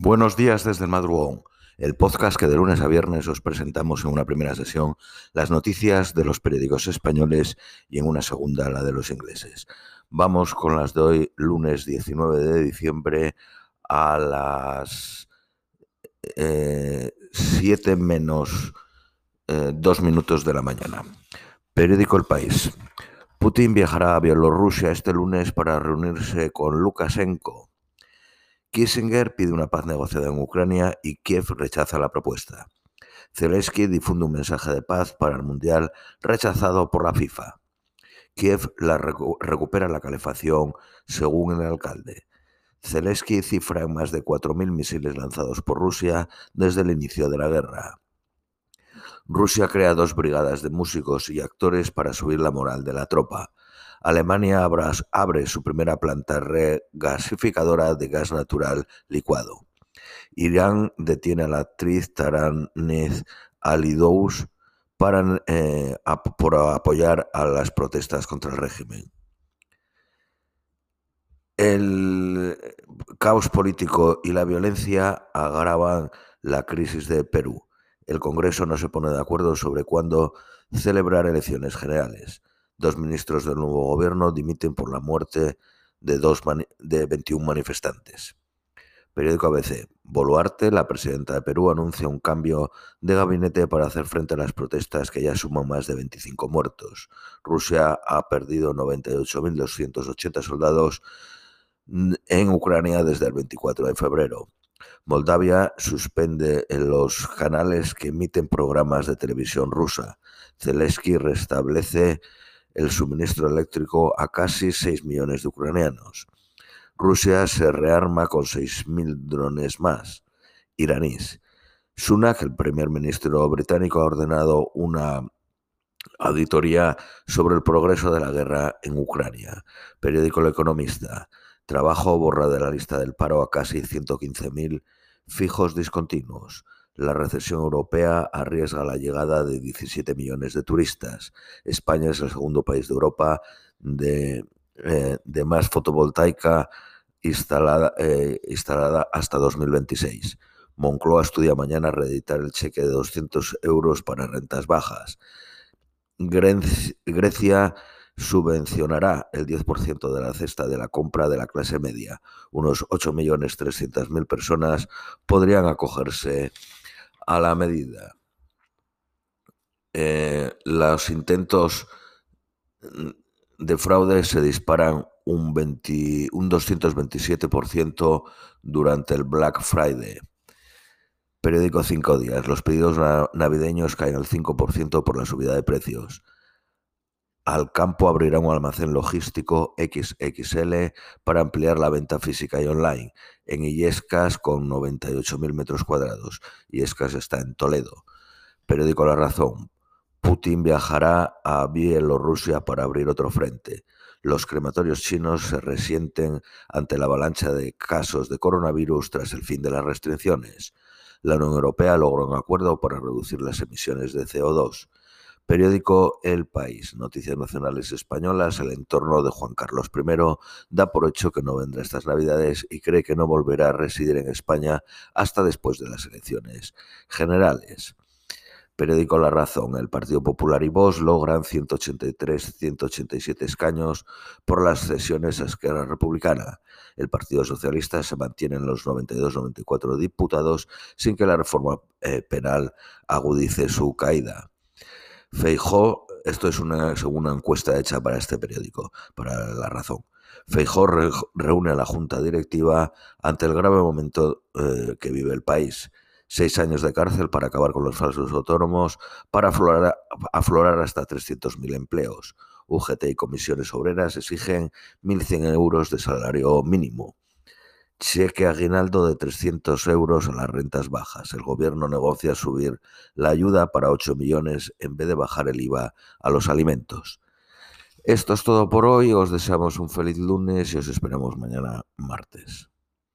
Buenos días desde el madrugón, el podcast que de lunes a viernes os presentamos en una primera sesión las noticias de los periódicos españoles y en una segunda la de los ingleses. Vamos con las de hoy, lunes 19 de diciembre a las 7 eh, menos 2 eh, minutos de la mañana. Periódico El País. Putin viajará a Bielorrusia este lunes para reunirse con Lukashenko Kissinger pide una paz negociada en Ucrania y Kiev rechaza la propuesta. Zelensky difunde un mensaje de paz para el Mundial rechazado por la FIFA. Kiev recupera la calefacción, según el alcalde. Zelensky cifra en más de 4.000 misiles lanzados por Rusia desde el inicio de la guerra. Rusia crea dos brigadas de músicos y actores para subir la moral de la tropa. Alemania abre su primera planta regasificadora de gas natural licuado. Irán detiene a la actriz Taranez Alidous para, eh, por apoyar a las protestas contra el régimen. El caos político y la violencia agravan la crisis de Perú. El Congreso no se pone de acuerdo sobre cuándo celebrar elecciones generales. Dos ministros del nuevo gobierno dimiten por la muerte de, dos de 21 manifestantes. Periódico ABC. Boluarte, la presidenta de Perú, anuncia un cambio de gabinete para hacer frente a las protestas que ya suman más de 25 muertos. Rusia ha perdido 98.280 soldados en Ucrania desde el 24 de febrero. Moldavia suspende los canales que emiten programas de televisión rusa. Zelensky restablece el suministro eléctrico a casi 6 millones de ucranianos. Rusia se rearma con 6.000 drones más iraníes. Sunak, el primer ministro británico, ha ordenado una auditoría sobre el progreso de la guerra en Ucrania. Periódico El Economista. Trabajo borra de la lista del paro a casi 115.000 fijos discontinuos. La recesión europea arriesga la llegada de 17 millones de turistas. España es el segundo país de Europa de, eh, más fotovoltaica instalada, eh, hasta 2026. Moncloa estudia mañana reeditar el cheque de 200 euros para rentas bajas. Grecia subvencionará el 10% de la cesta de la compra de la clase media. Unos 8.300.000 personas podrían acogerse a la medida. Eh, los intentos de fraude se disparan un, 20, un 227% durante el Black Friday. Periódico 5 días. Los pedidos navideños caen al 5% por la subida de precios. Al campo abrirá un almacén logístico XXL para ampliar la venta física y online en Illescas con 98.000 metros cuadrados. Illescas está en Toledo. Periódico La Razón. Putin viajará a Bielorrusia para abrir otro frente. Los crematorios chinos se resienten ante la avalancha de casos de coronavirus tras el fin de las restricciones. La Unión Europea logró un acuerdo para reducir las emisiones de CO2. Periódico El País, Noticias Nacionales Españolas, el entorno de Juan Carlos I da por hecho que no vendrá estas Navidades y cree que no volverá a residir en España hasta después de las elecciones generales. Periódico La Razón, el Partido Popular y Vox logran 183-187 escaños por las cesiones a Esquerra Republicana. El Partido Socialista se mantiene en los 92-94 diputados sin que la reforma eh, penal agudice su caída. Feijó, esto es una segunda encuesta hecha para este periódico, para La Razón. Feijó reúne a la Junta Directiva ante el grave momento eh, que vive el país. Seis años de cárcel para acabar con los falsos autónomos, para aflorar, aflorar hasta 300.000 empleos. UGT y comisiones obreras exigen 1.100 euros de salario mínimo. Cheque aguinaldo de 300 euros a las rentas bajas. El gobierno negocia subir la ayuda para 8 millones en vez de bajar el IVA a los alimentos. Esto es todo por hoy. Os deseamos un feliz lunes y os esperamos mañana martes.